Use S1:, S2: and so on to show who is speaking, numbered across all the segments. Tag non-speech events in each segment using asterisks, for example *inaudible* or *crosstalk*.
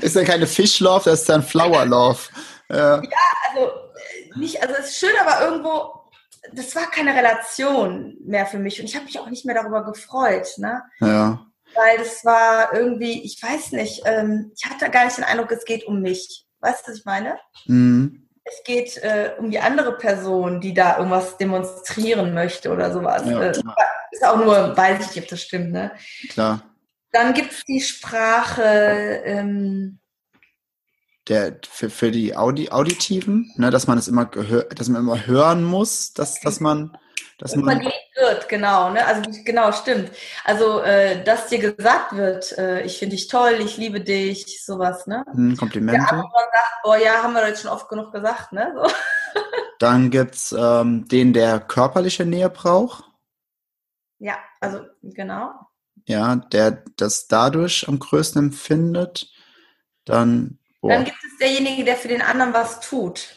S1: ist ja keine Fish Love, das ist dann Flower Love.
S2: Ja, ja also nicht, also es ist schön, aber irgendwo, das war keine Relation mehr für mich und ich habe mich auch nicht mehr darüber gefreut, ne?
S1: Ja.
S2: Weil das war irgendwie, ich weiß nicht, ähm, ich hatte gar nicht den Eindruck, es geht um mich. Weißt du, was ich meine?
S1: Mhm.
S2: Es geht äh, um die andere Person, die da irgendwas demonstrieren möchte oder sowas.
S1: Ja,
S2: äh, ist auch nur, weiß ich nicht, ob das stimmt, ne?
S1: Klar.
S2: Dann gibt es die Sprache, ähm,
S1: der für, für die Audi, Auditiven, ne, dass man es immer gehör, dass man immer hören muss, dass, dass man dass
S2: man verliebt wird, genau, ne? Also genau, stimmt. Also äh, dass dir gesagt wird, äh, ich finde dich toll, ich liebe dich, sowas, ne?
S1: Hm, Komplimente.
S2: Der andere sagt, boah, ja, haben wir jetzt schon oft genug gesagt, ne? So.
S1: Dann gibt's ähm, den, der körperliche Nähe braucht.
S2: Ja, also genau.
S1: Ja, der das dadurch am größten empfindet. Dann
S2: Boah. Dann gibt es derjenige, der für den anderen was tut.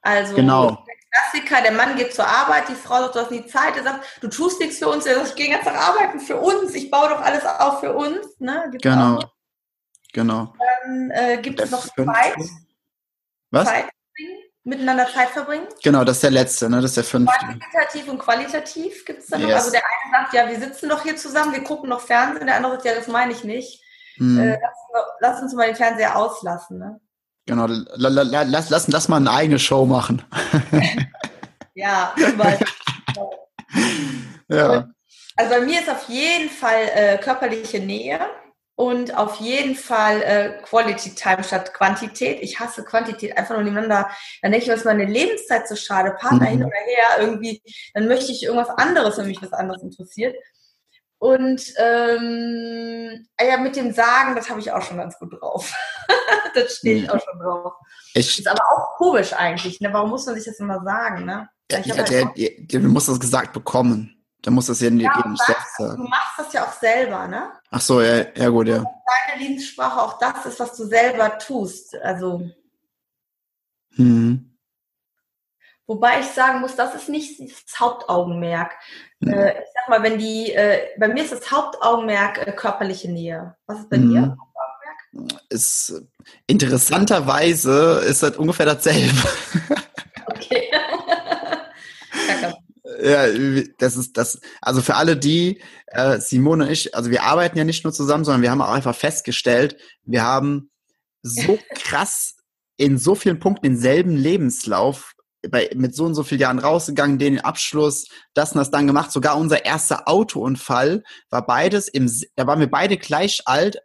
S2: Also
S1: genau.
S2: der Klassiker, der Mann geht zur Arbeit, die Frau sagt, du hast nie Zeit, er sagt, du tust nichts für uns, er sagt, ich gehe jetzt nach arbeiten für uns, ich baue doch alles auf für uns. Ne?
S1: Gibt's genau. Genau.
S2: Dann äh, gibt der es noch Zeit.
S1: Was?
S2: Zeit miteinander Zeit verbringen.
S1: Genau, das ist der letzte, ne? Das ist der fünfte.
S2: Quantitativ und qualitativ gibt es yes. noch. Also der eine sagt, ja, wir sitzen doch hier zusammen, wir gucken noch Fernsehen, der andere sagt, ja, das meine ich nicht. Hm. Äh, lass, lass, uns mal den Fernseher auslassen. Ne?
S1: Genau, lass, lass, lass mal eine eigene Show machen. *laughs*
S2: ja, weil, *laughs*
S1: ja.
S2: Also bei mir ist auf jeden Fall äh, körperliche Nähe und auf jeden Fall äh, Quality Time statt Quantität. Ich hasse Quantität einfach nur nebeneinander. Dann denke ich, was ist meine Lebenszeit so schade, Partner mhm. hin oder her, irgendwie, dann möchte ich irgendwas anderes, wenn mich was anderes interessiert. Und ähm, ah ja, mit dem Sagen, das habe ich auch schon ganz gut drauf. *laughs* das stehe ich auch schon drauf.
S1: Ich,
S2: ist aber auch komisch eigentlich. Ne? Warum muss man sich das immer sagen? Ne?
S1: Ja, ja, halt der, der, musst das gesagt bekommen. Da muss das ja, ja nicht
S2: selbst sagen. Du machst das ja auch selber, ne?
S1: Ach so, ja, ja gut, ja.
S2: Deine Lieblingssprache auch das ist, was du selber tust. Also.
S1: Hm.
S2: Wobei ich sagen muss, das ist nicht das Hauptaugenmerk. Mhm. Äh, ich sag mal, wenn die, äh, bei mir ist das Hauptaugenmerk äh, körperliche Nähe. Was ist bei mhm. dir?
S1: Ist, interessanterweise ist das ungefähr dasselbe.
S2: Okay. *laughs*
S1: ja, das ist das, also für alle die, äh, Simone und ich, also wir arbeiten ja nicht nur zusammen, sondern wir haben auch einfach festgestellt, wir haben so *laughs* krass in so vielen Punkten denselben Lebenslauf bei, mit so und so vielen Jahren rausgegangen, den Abschluss, das und das dann gemacht. Sogar unser erster Autounfall war beides im, da waren wir beide gleich alt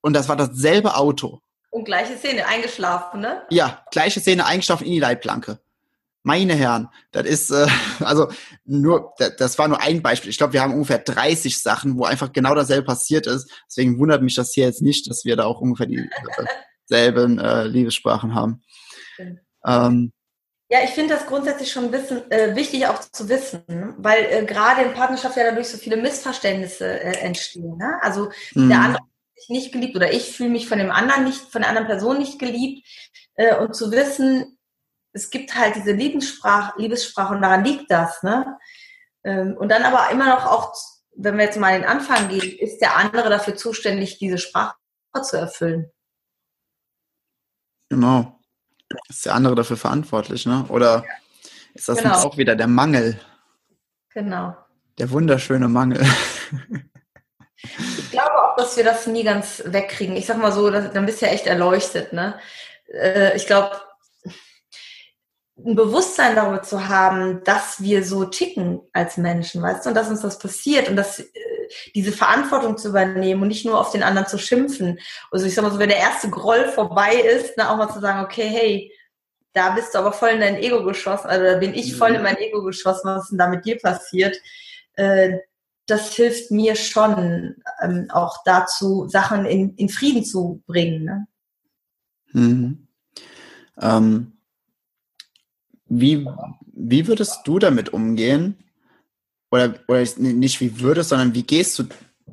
S1: und das war dasselbe Auto.
S2: Und gleiche Szene, eingeschlafen, ne?
S1: Ja, gleiche Szene, eingeschlafen in die Leitplanke. Meine Herren, das ist, äh, *laughs* also nur, das war nur ein Beispiel. Ich glaube, wir haben ungefähr 30 Sachen, wo einfach genau dasselbe passiert ist. Deswegen wundert mich das hier jetzt nicht, dass wir da auch ungefähr dieselben äh, Liebessprachen haben. Ähm,
S2: ja, ich finde das grundsätzlich schon ein bisschen äh, wichtig auch zu wissen, ne? weil äh, gerade in Partnerschaft ja dadurch so viele Missverständnisse äh, entstehen. Ne? Also mhm. der andere fühlt sich nicht geliebt oder ich fühle mich von dem anderen nicht, von der anderen Person nicht geliebt äh, und zu wissen, es gibt halt diese Liebessprache, Liebessprache und daran liegt das. Ne? Ähm, und dann aber immer noch auch, wenn wir jetzt mal den Anfang gehen, ist der andere dafür zuständig, diese Sprache zu erfüllen.
S1: Genau. Ist der andere dafür verantwortlich, ne? Oder ist das genau. nicht auch wieder der Mangel?
S2: Genau.
S1: Der wunderschöne Mangel.
S2: Ich glaube auch, dass wir das nie ganz wegkriegen. Ich sag mal so, dann bist du ja echt erleuchtet, ne? Äh, ich glaube, ein Bewusstsein darüber zu haben, dass wir so ticken als Menschen, weißt du, und dass uns das passiert und dass äh, diese Verantwortung zu übernehmen und nicht nur auf den anderen zu schimpfen. Also ich sag mal so, wenn der erste Groll vorbei ist, dann auch mal zu sagen, okay, hey, da bist du aber voll in dein Ego geschossen, also da bin ich voll in mhm. mein Ego geschossen, was ist denn da mit dir passiert? Äh, das hilft mir schon ähm, auch dazu, Sachen in, in Frieden zu bringen. Ne?
S1: Mhm. Ähm, wie, wie würdest du damit umgehen, oder, oder nicht wie würdest, sondern wie gehst du,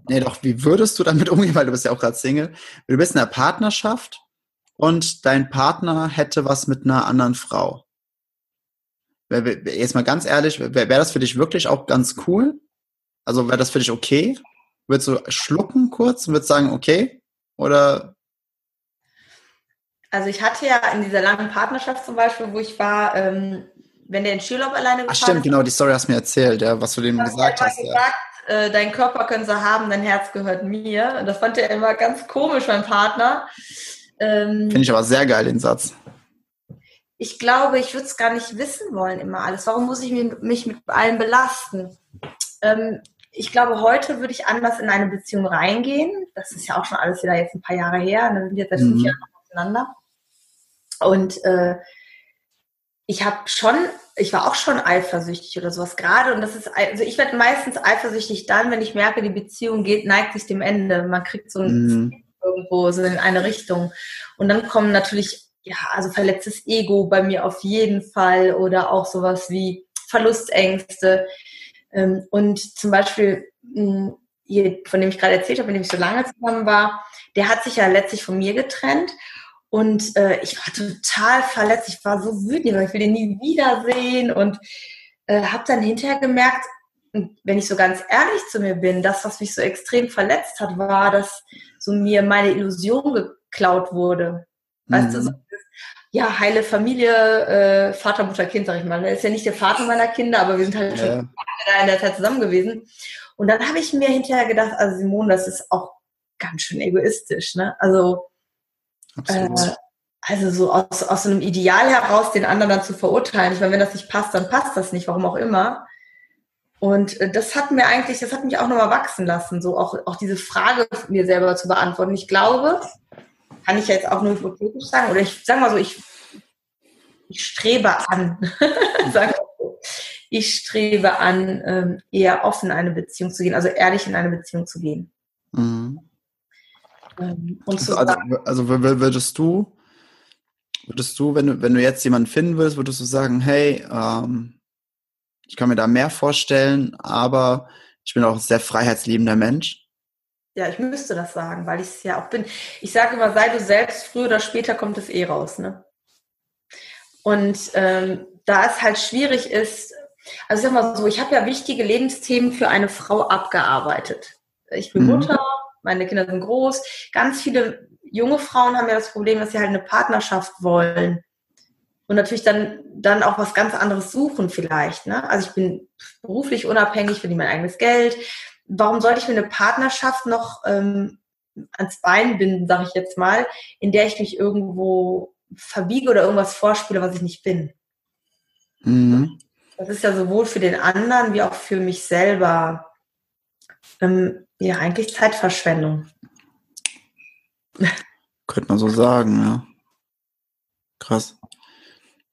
S1: nee, doch, wie würdest du damit umgehen, weil du bist ja auch gerade Single. Du bist in einer Partnerschaft und dein Partner hätte was mit einer anderen Frau. Jetzt mal ganz ehrlich, wäre wär das für dich wirklich auch ganz cool? Also wäre das für dich okay? Würdest du schlucken kurz und würdest sagen, okay? Oder
S2: Also ich hatte ja in dieser langen Partnerschaft zum Beispiel, wo ich war, ähm, wenn der in Skiurlaub alleine
S1: gefahren Ach stimmt, genau, die Story hast du mir erzählt, ja, was du dem gesagt hast.
S2: Gesagt, ja. äh, dein Körper können sie haben, dein Herz gehört mir. Und das fand er immer ganz komisch, mein Partner.
S1: Ähm, Finde ich aber sehr geil, den Satz.
S2: Ich glaube, ich würde es gar nicht wissen wollen, immer alles. Warum muss ich mich mit allem belasten? Ähm, ich glaube, heute würde ich anders in eine Beziehung reingehen. Das ist ja auch schon alles wieder jetzt ein paar Jahre her. Wir sind jetzt seit fünf mhm. Jahren auseinander. Und äh, ich habe schon, ich war auch schon eifersüchtig oder sowas gerade. Und das ist, also ich werde meistens eifersüchtig dann, wenn ich merke, die Beziehung geht, neigt sich dem Ende. Man kriegt so ein mhm. irgendwo so in eine Richtung. Und dann kommen natürlich, ja, also verletztes Ego bei mir auf jeden Fall oder auch sowas wie Verlustängste. Ähm, und zum Beispiel, hm, von dem ich gerade erzählt habe, mit dem ich so lange zusammen war, der hat sich ja letztlich von mir getrennt. Und äh, ich war total verletzt. Ich war so wütend, weil ich will den nie wiedersehen. Und äh, habe dann hinterher gemerkt, wenn ich so ganz ehrlich zu mir bin, das, was mich so extrem verletzt hat, war, dass so mir meine Illusion geklaut wurde. Weißt du, so, mhm. ja, heile Familie, äh, Vater, Mutter, Kind, sag ich mal. Er ist ja nicht der Vater meiner Kinder, aber wir sind halt ja. schon in der Zeit zusammen gewesen. Und dann habe ich mir hinterher gedacht, also Simone, das ist auch ganz schön egoistisch, ne? Also äh, also so aus, aus so einem Ideal heraus, den anderen dann zu verurteilen. Ich meine, wenn das nicht passt, dann passt das nicht, warum auch immer. Und äh, das hat mir eigentlich, das hat mich auch nochmal wachsen lassen, so auch, auch diese Frage mir selber zu beantworten. Ich glaube, kann ich jetzt auch nur hypothetisch sagen, oder ich sage mal so, ich, ich strebe an, *laughs* ich strebe an, ähm, eher offen in eine Beziehung zu gehen, also ehrlich in eine Beziehung zu gehen. Mhm.
S1: Ähm, und also, also, also würdest du, würdest du, wenn du, wenn du jetzt jemanden finden würdest, würdest du sagen, hey, ähm, ich kann mir da mehr vorstellen, aber ich bin auch ein sehr freiheitsliebender Mensch?
S2: Ja, ich müsste das sagen, weil ich es ja auch bin. Ich sage immer, sei du selbst, früher oder später kommt es eh raus, ne? Und ähm, da es halt schwierig ist, also ich sag mal so, ich habe ja wichtige Lebensthemen für eine Frau abgearbeitet. Ich bin mhm. Mutter, meine Kinder sind groß. Ganz viele junge Frauen haben ja das Problem, dass sie halt eine Partnerschaft wollen. Und natürlich dann, dann auch was ganz anderes suchen vielleicht. Ne? Also ich bin beruflich unabhängig, verdiene mein eigenes Geld. Warum sollte ich mir eine Partnerschaft noch ähm, ans Bein binden, sage ich jetzt mal, in der ich mich irgendwo verbiege oder irgendwas vorspiele, was ich nicht bin? Mhm. Das ist ja sowohl für den anderen wie auch für mich selber ähm, ja, eigentlich Zeitverschwendung.
S1: Könnte man so sagen, ja. Krass.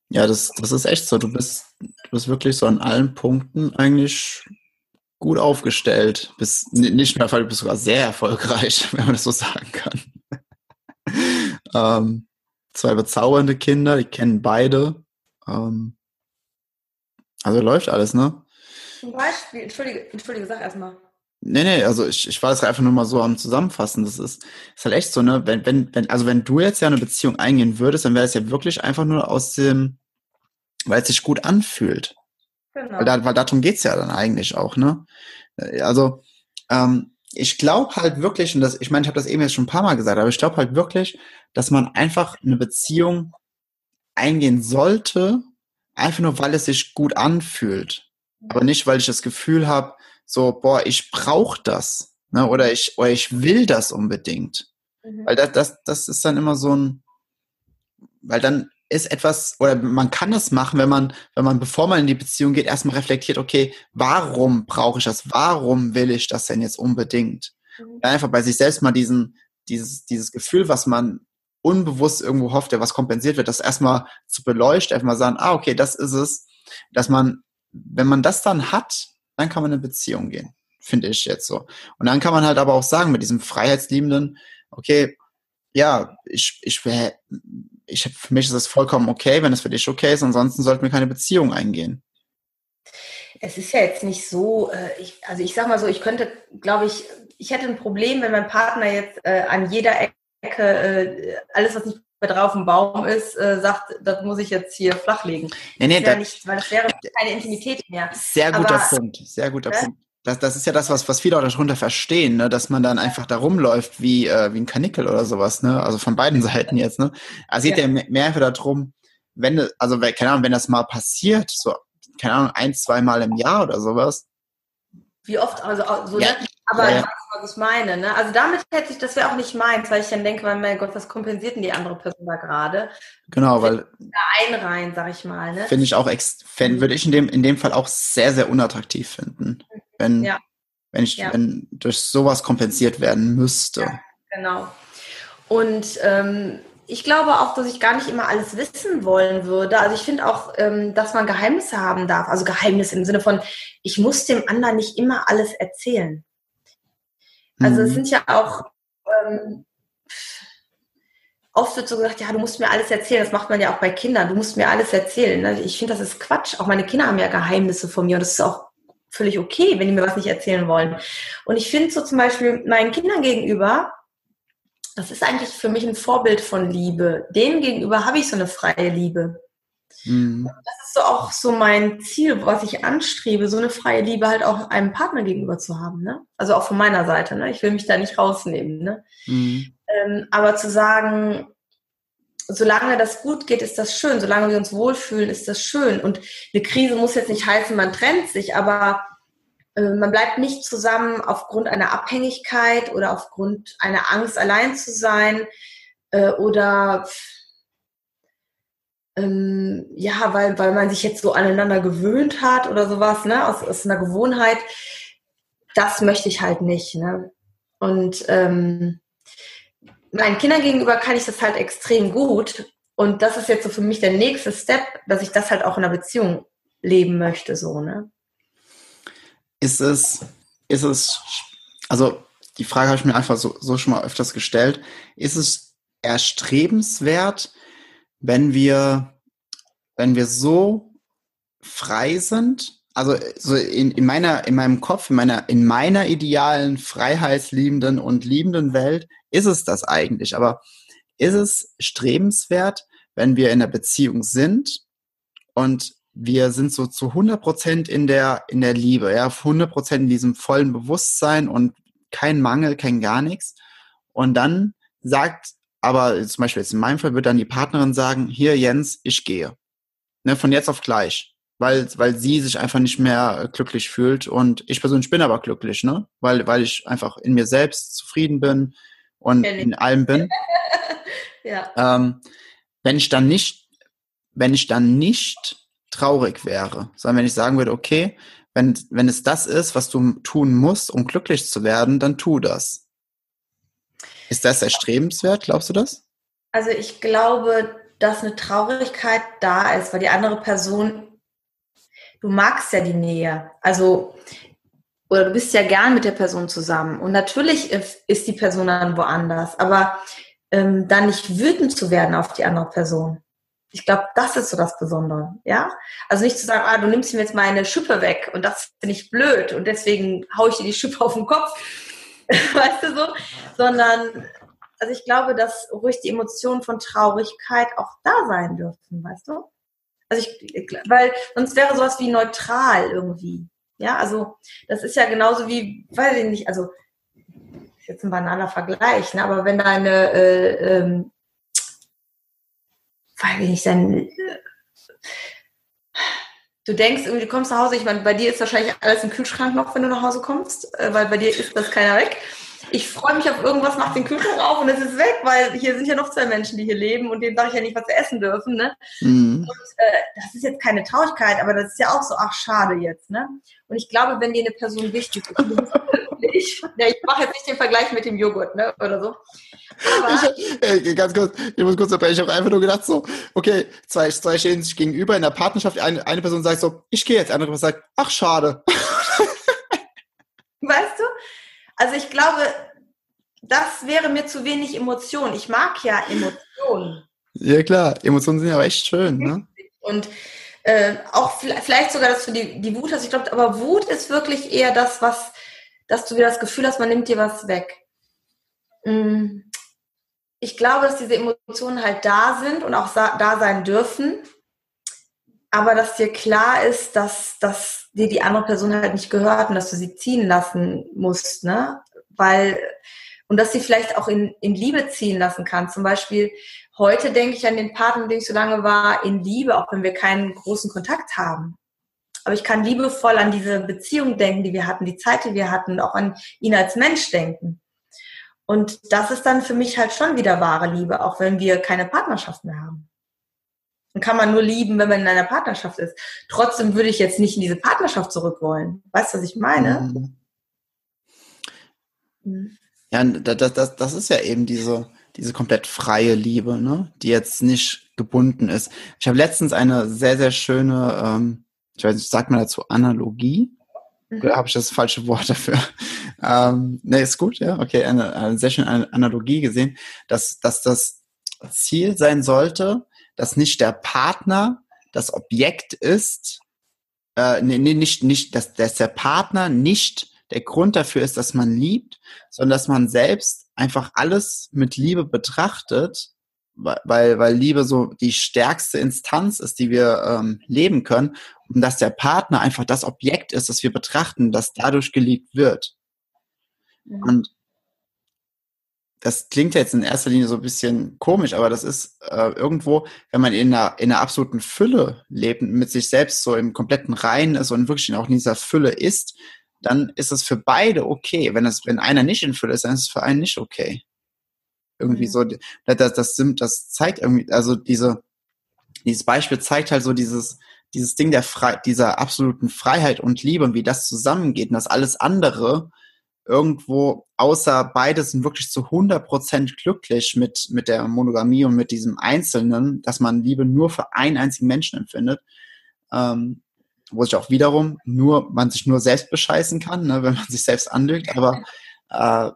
S1: Ja, das, das ist echt so. Du bist, du bist wirklich so an allen Punkten eigentlich gut aufgestellt. Bist nicht mehr, du bist sogar sehr erfolgreich, *laughs* wenn man das so sagen kann. *laughs* ähm, zwei bezaubernde Kinder, die kennen beide. Ähm, also läuft alles, ne?
S2: Zum Beispiel, entschuldige, entschuldige, sag erstmal.
S1: Nee, nee, also ich, ich war das einfach nur mal so am Zusammenfassen. Das ist, ist halt echt so, ne? Wenn, wenn, wenn, also wenn du jetzt ja eine Beziehung eingehen würdest, dann wäre es ja wirklich einfach nur aus dem, weil es sich gut anfühlt. Genau. Weil, da, weil darum geht's ja dann eigentlich auch, ne? Äh, also, ähm, ich glaube halt wirklich, und das, ich meine, ich habe das eben jetzt schon ein paar Mal gesagt, aber ich glaube halt wirklich, dass man einfach eine Beziehung eingehen sollte, einfach nur, weil es sich gut anfühlt. Aber nicht, weil ich das Gefühl habe, so, boah, ich brauche das. Ne? Oder ich, oder ich will das unbedingt. Mhm. Weil das, das, das ist dann immer so ein, weil dann ist etwas, oder man kann das machen, wenn man, wenn man, bevor man in die Beziehung geht, erstmal reflektiert, okay, warum brauche ich das? Warum will ich das denn jetzt unbedingt? Mhm. Einfach bei sich selbst mal diesen, dieses, dieses Gefühl, was man unbewusst irgendwo hofft, der was kompensiert wird, das erstmal zu beleuchten, einfach mal sagen, ah, okay, das ist es, dass man, wenn man das dann hat, dann kann man in eine Beziehung gehen, finde ich jetzt so. Und dann kann man halt aber auch sagen, mit diesem Freiheitsliebenden, okay, ja, ich, ich, ich, für mich ist das vollkommen okay, wenn es für dich okay ist, ansonsten sollten wir keine Beziehung eingehen.
S2: Es ist ja jetzt nicht so, äh, ich, also ich sag mal so, ich könnte, glaube ich, ich hätte ein Problem, wenn mein Partner jetzt äh, an jeder Ecke äh, alles, was nicht drauf ein Baum ist, äh, sagt, das muss ich jetzt hier flachlegen.
S1: Nee, nee,
S2: das, ja nicht, weil das wäre keine Intimität mehr.
S1: Sehr guter Aber, Punkt, sehr guter ne? Punkt. das, das ist ja das, was, was viele auch darunter verstehen, ne? dass man dann einfach da rumläuft wie, äh, wie ein Kanickel oder sowas, ne? Also von beiden Seiten jetzt, ne? Also geht ja, ja mehr einfach darum, wenn, also keine Ahnung, wenn das mal passiert, so, keine Ahnung, ein, zwei Mal im Jahr oder sowas.
S2: Wie oft, also so, ja. ne? Aber ja, ja. was ich meine, ne? Also damit hätte ich, das wäre auch nicht meins, weil ich dann denke, mein Gott, was kompensiert denn die andere Person da gerade?
S1: Genau, weil.
S2: Da einreihen, sag ich mal, ne?
S1: Finde ich auch, fänd, würde ich in dem, in dem Fall auch sehr, sehr unattraktiv finden. Wenn, ja. wenn ich, wenn durch sowas kompensiert werden müsste.
S2: genau. Und ähm, ich glaube auch, dass ich gar nicht immer alles wissen wollen würde. Also ich finde auch, ähm, dass man Geheimnisse haben darf. Also Geheimnisse im Sinne von, ich muss dem anderen nicht immer alles erzählen. Also mhm. es sind ja auch, ähm, oft wird so gesagt, ja, du musst mir alles erzählen. Das macht man ja auch bei Kindern. Du musst mir alles erzählen. Ne? Ich finde, das ist Quatsch. Auch meine Kinder haben ja Geheimnisse von mir und das ist auch völlig okay, wenn die mir was nicht erzählen wollen. Und ich finde so zum Beispiel meinen Kindern gegenüber, das ist eigentlich für mich ein Vorbild von Liebe. Denen gegenüber habe ich so eine freie Liebe. Mhm. Das ist so auch so mein Ziel, was ich anstrebe, so eine freie Liebe halt auch einem Partner gegenüber zu haben. Ne? Also auch von meiner Seite. Ne? Ich will mich da nicht rausnehmen. Ne? Mhm. Ähm, aber zu sagen, solange das gut geht, ist das schön. Solange wir uns wohlfühlen, ist das schön. Und eine Krise muss jetzt nicht heißen, man trennt sich, aber äh, man bleibt nicht zusammen aufgrund einer Abhängigkeit oder aufgrund einer Angst, allein zu sein äh, oder ähm, ja, weil, weil man sich jetzt so aneinander gewöhnt hat oder sowas, ne, aus, aus einer Gewohnheit. Das möchte ich halt nicht, ne. Und ähm, meinen Kindern gegenüber kann ich das halt extrem gut. Und das ist jetzt so für mich der nächste Step, dass ich das halt auch in einer Beziehung leben möchte, so, ne
S1: ist es, ist es, also die Frage habe ich mir einfach so, so schon mal öfters gestellt, ist es erstrebenswert, wenn wir, wenn wir so frei sind, also so in, in meiner, in meinem Kopf, in meiner, in meiner idealen, freiheitsliebenden und liebenden Welt ist es das eigentlich. Aber ist es strebenswert, wenn wir in einer Beziehung sind und wir sind so zu 100 Prozent in der, in der Liebe, ja, 100 Prozent in diesem vollen Bewusstsein und kein Mangel, kein gar nichts. Und dann sagt, aber zum Beispiel jetzt in meinem Fall wird dann die Partnerin sagen, hier Jens, ich gehe. Ne, von jetzt auf gleich. Weil, weil sie sich einfach nicht mehr glücklich fühlt und ich persönlich bin aber glücklich, ne? Weil, weil ich einfach in mir selbst zufrieden bin und in allem bin. *laughs* ja. ähm, wenn ich dann nicht, wenn ich dann nicht traurig wäre, sondern wenn ich sagen würde, okay, wenn, wenn es das ist, was du tun musst, um glücklich zu werden, dann tu das. Ist das erstrebenswert, glaubst du das?
S2: Also ich glaube, dass eine Traurigkeit da ist, weil die andere Person, du magst ja die Nähe. Also, oder du bist ja gern mit der Person zusammen. Und natürlich ist die Person dann woanders, aber ähm, dann nicht wütend zu werden auf die andere Person. Ich glaube, das ist so das Besondere, ja. Also nicht zu sagen, ah, du nimmst mir jetzt meine Schippe weg und das finde ich blöd und deswegen haue ich dir die Schippe auf den Kopf, *laughs* weißt du so, sondern also ich glaube, dass ruhig die Emotionen von Traurigkeit auch da sein dürfen, weißt du? Also ich, weil sonst wäre sowas wie neutral irgendwie, ja. Also das ist ja genauso wie, weiß ich nicht, also ist jetzt ein banaler Vergleich, ne? aber wenn deine äh, ähm, weil ich nicht, dann du denkst irgendwie, du kommst nach Hause, ich meine, bei dir ist wahrscheinlich alles im Kühlschrank noch, wenn du nach Hause kommst, äh, weil bei dir ist das keiner weg. Ich freue mich auf irgendwas, mach den Kühlschrank auf und es ist weg, weil hier sind ja noch zwei Menschen, die hier leben und denen sage ich ja nicht, was sie essen dürfen. Ne? Mhm. Und äh, das ist jetzt keine Traurigkeit, aber das ist ja auch so, ach schade jetzt. Ne? Und ich glaube, wenn dir eine Person wichtig ist, *laughs* ich, ja, ich mache jetzt nicht den Vergleich mit dem Joghurt ne, oder so,
S1: ich, äh, ganz kurz, ich muss kurz unterbrechen. Ich habe einfach nur gedacht so, okay, zwei, zwei stehen sich gegenüber in der Partnerschaft. Eine, eine Person sagt so, ich gehe jetzt. Andere Person sagt, ach, schade. *laughs*
S2: Weißt du? Also ich glaube, das wäre mir zu wenig Emotion. Ich mag ja Emotionen.
S1: Ja klar, Emotionen sind ja echt schön. Ne?
S2: Und äh, auch vielleicht sogar, dass du die, die Wut hast. Ich glaube, aber Wut ist wirklich eher das, was, dass du wieder das Gefühl hast, man nimmt dir was weg. Mm ich glaube, dass diese Emotionen halt da sind und auch da sein dürfen. aber dass dir klar ist, dass, dass dir die andere Person halt nicht gehört und dass du sie ziehen lassen musst, ne? Weil, und dass sie vielleicht auch in, in Liebe ziehen lassen kann. Zum Beispiel, heute denke ich an den Partner, mit dem ich so lange war, in Liebe, auch wenn wir keinen großen Kontakt haben. Aber ich kann liebevoll an diese Beziehung denken, die wir hatten, die Zeit, die wir hatten, auch an ihn als Mensch denken. Und das ist dann für mich halt schon wieder wahre Liebe, auch wenn wir keine Partnerschaft mehr haben. Dann kann man nur lieben, wenn man in einer Partnerschaft ist. Trotzdem würde ich jetzt nicht in diese Partnerschaft zurück wollen. Weißt du, was ich meine? Mhm.
S1: mhm. Ja, das, das, das ist ja eben diese, diese komplett freie Liebe, ne? die jetzt nicht gebunden ist. Ich habe letztens eine sehr, sehr schöne, ähm, ich weiß nicht, sagt man dazu Analogie? Mhm. Oder habe ich das falsche Wort dafür? ähm, ne, ist gut, ja, okay, eine, eine sehr schöne Analogie gesehen, dass, dass das Ziel sein sollte, dass nicht der Partner das Objekt ist, äh, nee, nee, nicht, nicht, dass, dass der Partner nicht der Grund dafür ist, dass man liebt, sondern dass man selbst einfach alles mit Liebe betrachtet, weil, weil Liebe so die stärkste Instanz ist, die wir ähm, leben können und dass der Partner einfach das Objekt ist, das wir betrachten, das dadurch geliebt wird. Mhm. Und das klingt jetzt in erster Linie so ein bisschen komisch, aber das ist äh, irgendwo, wenn man in einer, in einer absoluten Fülle lebt, mit sich selbst so im kompletten Reinen ist und wirklich auch in dieser Fülle ist, dann ist es für beide okay. Wenn es, wenn einer nicht in Fülle ist, dann ist es für einen nicht okay. Irgendwie mhm. so, das, das, das zeigt irgendwie, also diese, dieses Beispiel zeigt halt so dieses, dieses Ding der Fre dieser absoluten Freiheit und Liebe und wie das zusammengeht und dass alles andere irgendwo, außer beide sind wirklich zu 100% glücklich mit, mit der Monogamie und mit diesem Einzelnen, dass man Liebe nur für einen einzigen Menschen empfindet, ähm, wo sich auch wiederum nur, man sich nur selbst bescheißen kann, ne, wenn man sich selbst anlügt, aber äh,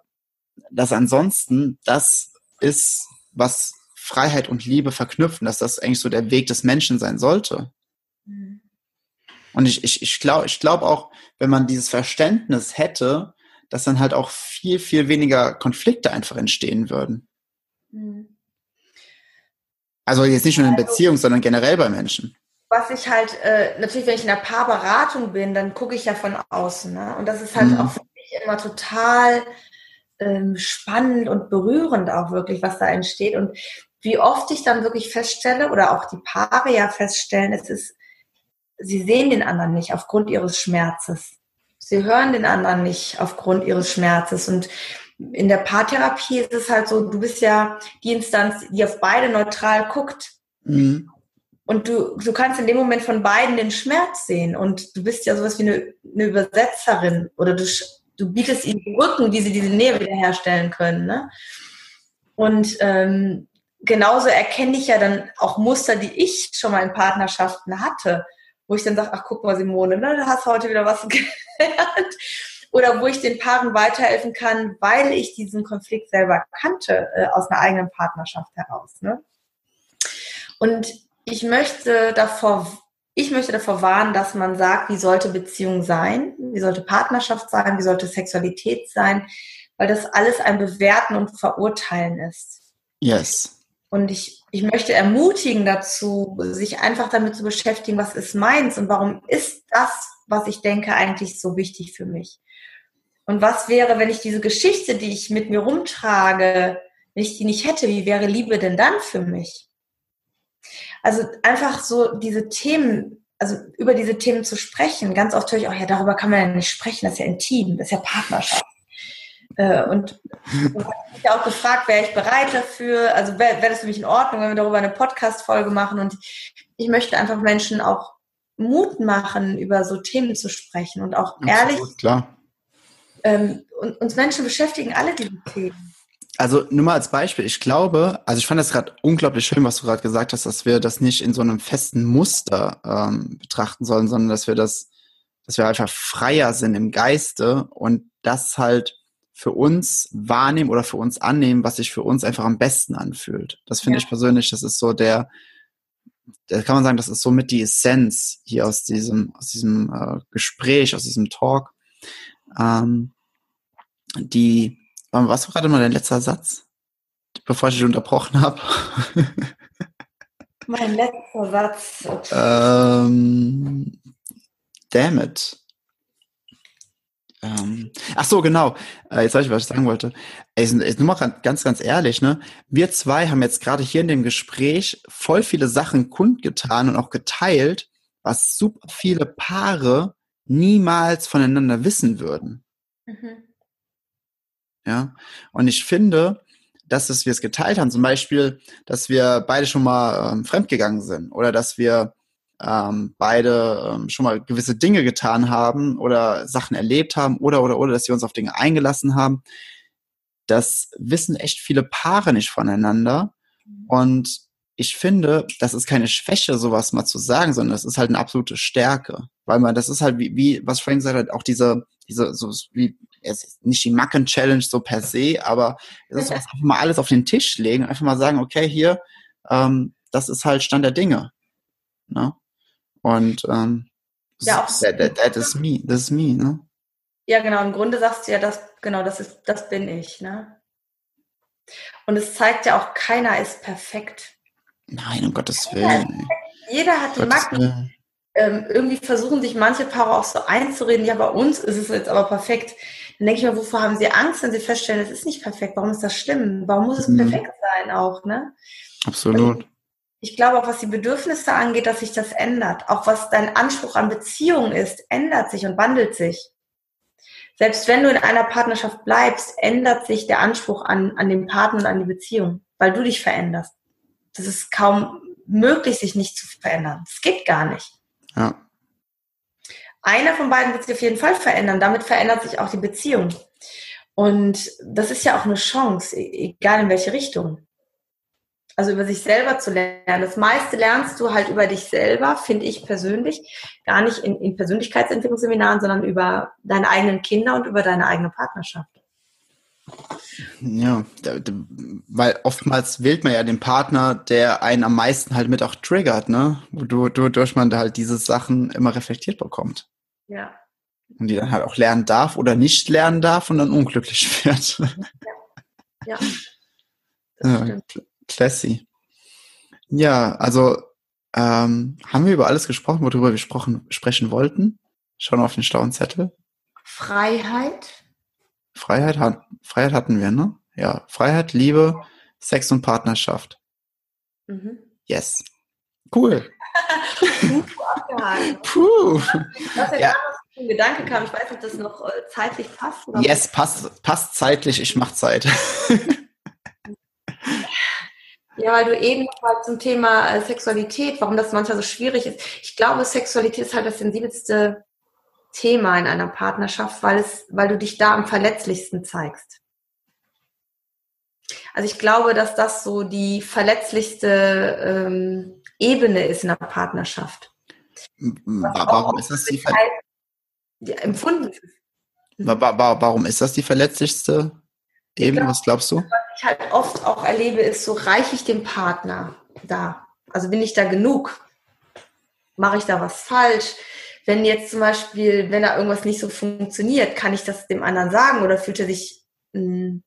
S1: dass ansonsten das ist, was Freiheit und Liebe verknüpfen, dass das eigentlich so der Weg des Menschen sein sollte. Mhm. Und ich, ich, ich glaube ich glaub auch, wenn man dieses Verständnis hätte, dass dann halt auch viel, viel weniger Konflikte einfach entstehen würden. Mhm. Also jetzt nicht nur in also, Beziehung, sondern generell bei Menschen.
S2: Was ich halt, äh, natürlich, wenn ich in einer Paarberatung bin, dann gucke ich ja von außen. Ne? Und das ist halt mhm. auch für mich immer total ähm, spannend und berührend auch wirklich, was da entsteht. Und wie oft ich dann wirklich feststelle, oder auch die Paare ja feststellen, es ist, sie sehen den anderen nicht aufgrund ihres Schmerzes. Sie hören den anderen nicht aufgrund ihres Schmerzes. Und in der Paartherapie ist es halt so, du bist ja die Instanz, die auf beide neutral guckt. Mhm. Und du, du kannst in dem Moment von beiden den Schmerz sehen. Und du bist ja sowas wie eine, eine Übersetzerin oder du, du bietest ihnen Rücken, wie sie diese Nähe wiederherstellen können. Ne? Und ähm, genauso erkenne ich ja dann auch Muster, die ich schon mal in Partnerschaften hatte wo ich dann sage, ach guck mal Simone, ne, du hast heute wieder was *laughs* gelernt. Oder wo ich den Paaren weiterhelfen kann, weil ich diesen Konflikt selber kannte äh, aus einer eigenen Partnerschaft heraus. Ne? Und ich möchte davor, ich möchte davor warnen, dass man sagt, wie sollte Beziehung sein, wie sollte Partnerschaft sein, wie sollte Sexualität sein, weil das alles ein Bewerten und Verurteilen ist.
S1: Yes.
S2: Und ich, ich möchte ermutigen dazu, sich einfach damit zu beschäftigen, was ist meins und warum ist das, was ich denke, eigentlich so wichtig für mich. Und was wäre, wenn ich diese Geschichte, die ich mit mir rumtrage, wenn ich die nicht hätte, wie wäre Liebe denn dann für mich? Also einfach so diese Themen, also über diese Themen zu sprechen. Ganz oft höre ich auch, ja, darüber kann man ja nicht sprechen, das ist ja intim, das ist ja Partnerschaft. Äh, und du hast mich auch gefragt, wäre ich bereit dafür? Also wäre wär das für mich in Ordnung, wenn wir darüber eine Podcast-Folge machen? Und ich möchte einfach Menschen auch Mut machen, über so Themen zu sprechen und auch Absolut, ehrlich.
S1: Klar.
S2: Ähm, und uns Menschen beschäftigen alle diese Themen.
S1: Also nur mal als Beispiel, ich glaube, also ich fand das gerade unglaublich schön, was du gerade gesagt hast, dass wir das nicht in so einem festen Muster ähm, betrachten sollen, sondern dass wir das, dass wir einfach freier sind im Geiste und das halt für uns wahrnehmen oder für uns annehmen, was sich für uns einfach am besten anfühlt. Das finde ja. ich persönlich, das ist so der, da kann man sagen, das ist somit die Essenz hier aus diesem, aus diesem äh, Gespräch, aus diesem Talk. Ähm, die, was war gerade mal dein letzter Satz, bevor ich dich unterbrochen habe? *laughs*
S2: Mein letzter Satz.
S1: Ähm, damn it. Ähm, ach so, genau. Äh, jetzt weiß ich, was ich sagen wollte. Ey, nur mal ganz, ganz ehrlich, ne? Wir zwei haben jetzt gerade hier in dem Gespräch voll viele Sachen kundgetan und auch geteilt, was super viele Paare niemals voneinander wissen würden. Mhm. Ja. Und ich finde, dass es, wir es geteilt haben, zum Beispiel, dass wir beide schon mal ähm, fremdgegangen sind oder dass wir ähm, beide ähm, schon mal gewisse Dinge getan haben oder Sachen erlebt haben oder oder oder, dass wir uns auf Dinge eingelassen haben. Das wissen echt viele Paare nicht voneinander. Und ich finde, das ist keine Schwäche, sowas mal zu sagen, sondern das ist halt eine absolute Stärke. Weil man, das ist halt wie, wie was Frank gesagt hat, auch diese, diese, so wie, ist nicht die Macken-Challenge so per se, aber es ist *laughs* einfach mal alles auf den Tisch legen, einfach mal sagen, okay, hier, ähm, das ist halt Stand der Dinge. Ne? Und ähm, ja, auch that, that, that is me, das ist me, ne?
S2: Ja, genau. Im Grunde sagst du ja, das, genau, das ist, das bin ich, ne? Und es zeigt ja auch, keiner ist perfekt.
S1: Nein, um Gottes Willen.
S2: Jeder hat die Macken. Ähm, irgendwie versuchen sich manche Paare auch so einzureden, ja, bei uns ist es jetzt aber perfekt. Dann denke ich mir, wovor haben sie Angst, wenn sie feststellen, es ist nicht perfekt? Warum ist das schlimm? Warum muss es mhm. perfekt sein auch, ne?
S1: Absolut.
S2: Also, ich glaube auch, was die Bedürfnisse angeht, dass sich das ändert. Auch was dein Anspruch an Beziehung ist, ändert sich und wandelt sich. Selbst wenn du in einer Partnerschaft bleibst, ändert sich der Anspruch an, an den Partner und an die Beziehung, weil du dich veränderst. Das ist kaum möglich, sich nicht zu verändern. Das geht gar nicht.
S1: Ja.
S2: Einer von beiden wird sich auf jeden Fall verändern. Damit verändert sich auch die Beziehung. Und das ist ja auch eine Chance, e-, egal in welche Richtung also über sich selber zu lernen. Das meiste lernst du halt über dich selber, finde ich persönlich, gar nicht in, in Persönlichkeitsentwicklungsseminaren, sondern über deine eigenen Kinder und über deine eigene Partnerschaft.
S1: Ja, weil oftmals wählt man ja den Partner, der einen am meisten halt mit auch triggert, ne? Wodurch man da halt diese Sachen immer reflektiert bekommt.
S2: Ja.
S1: Und die dann halt auch lernen darf oder nicht lernen darf und dann unglücklich *laughs* wird.
S2: Ja.
S1: ja. ja Classy. Ja, also ähm, haben wir über alles gesprochen, worüber wir sprechen wollten? Schon auf den schlauen Zettel.
S2: Freiheit.
S1: Freiheit, hat, Freiheit hatten wir, ne? Ja, Freiheit, Liebe, Sex und Partnerschaft. Mhm. Yes. Cool. *laughs*
S2: Puh. Was ja, ein Gedanke kam, ich weiß nicht, ob das noch äh, zeitlich passt.
S1: Oder yes, passt, passt zeitlich, ich mach Zeit. *laughs*
S2: Ja, weil du eben mal zum Thema äh, Sexualität, warum das manchmal so schwierig ist. Ich glaube, Sexualität ist halt das sensibelste Thema in einer Partnerschaft, weil es, weil du dich da am verletzlichsten zeigst. Also ich glaube, dass das so die verletzlichste ähm, Ebene ist in einer Partnerschaft.
S1: Warum ist das die Ver
S2: empfunden?
S1: Warum ist das die verletzlichste Ebene? Was glaubst du?
S2: ich halt oft auch erlebe, ist so, reiche ich dem Partner da? Also bin ich da genug? Mache ich da was falsch? Wenn jetzt zum Beispiel, wenn da irgendwas nicht so funktioniert, kann ich das dem anderen sagen oder fühlt er sich mh, hm,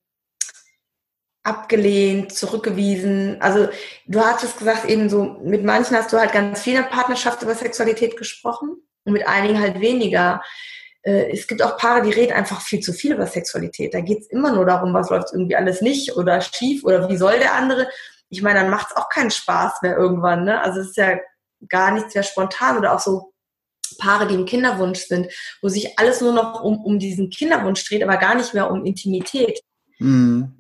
S2: abgelehnt, zurückgewiesen? Also du hattest gesagt, eben so, mit manchen hast du halt ganz viel in der Partnerschaft über Sexualität gesprochen und mit einigen halt weniger äh, es gibt auch Paare, die reden einfach viel zu viel über Sexualität. Da geht es immer nur darum, was läuft irgendwie alles nicht oder schief oder wie soll der andere. Ich meine, dann macht es auch keinen Spaß mehr irgendwann. Ne? Also es ist ja gar nichts mehr spontan oder auch so Paare, die im Kinderwunsch sind, wo sich alles nur noch um, um diesen Kinderwunsch dreht, aber gar nicht mehr um Intimität. Mhm.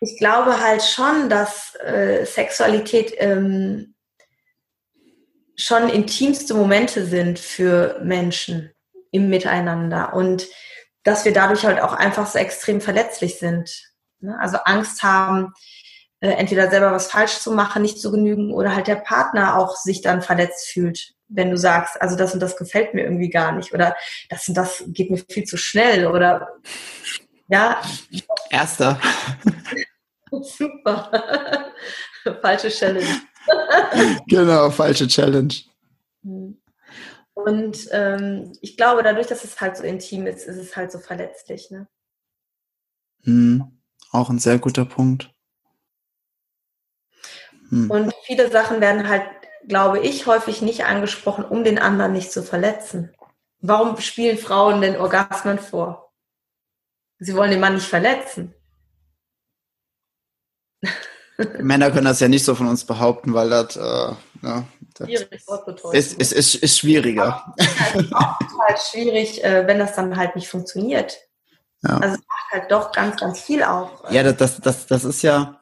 S2: Ich glaube halt schon, dass äh, Sexualität ähm, schon intimste Momente sind für Menschen im Miteinander und dass wir dadurch halt auch einfach so extrem verletzlich sind. Ne? Also Angst haben, äh, entweder selber was falsch zu machen, nicht zu genügen oder halt der Partner auch sich dann verletzt fühlt, wenn du sagst, also das und das gefällt mir irgendwie gar nicht oder das und das geht mir viel zu schnell oder ja.
S1: Erster. *laughs*
S2: Super. falsche Challenge.
S1: genau, falsche Challenge.
S2: Hm. Und ähm, ich glaube, dadurch, dass es halt so intim ist, ist es halt so verletzlich. Ne?
S1: Hm, auch ein sehr guter Punkt.
S2: Hm. Und viele Sachen werden halt, glaube ich, häufig nicht angesprochen, um den anderen nicht zu verletzen. Warum spielen Frauen denn Orgasmen vor? Sie wollen den Mann nicht verletzen. *laughs*
S1: Männer können das ja nicht so von uns behaupten, weil das, äh, ja, das ist, ist, ist, ist schwieriger.
S2: Ja, ist auch total schwierig, äh, wenn das dann halt nicht funktioniert. Ja. Also es macht halt doch ganz, ganz viel auf.
S1: Ja, das, das, das ist ja,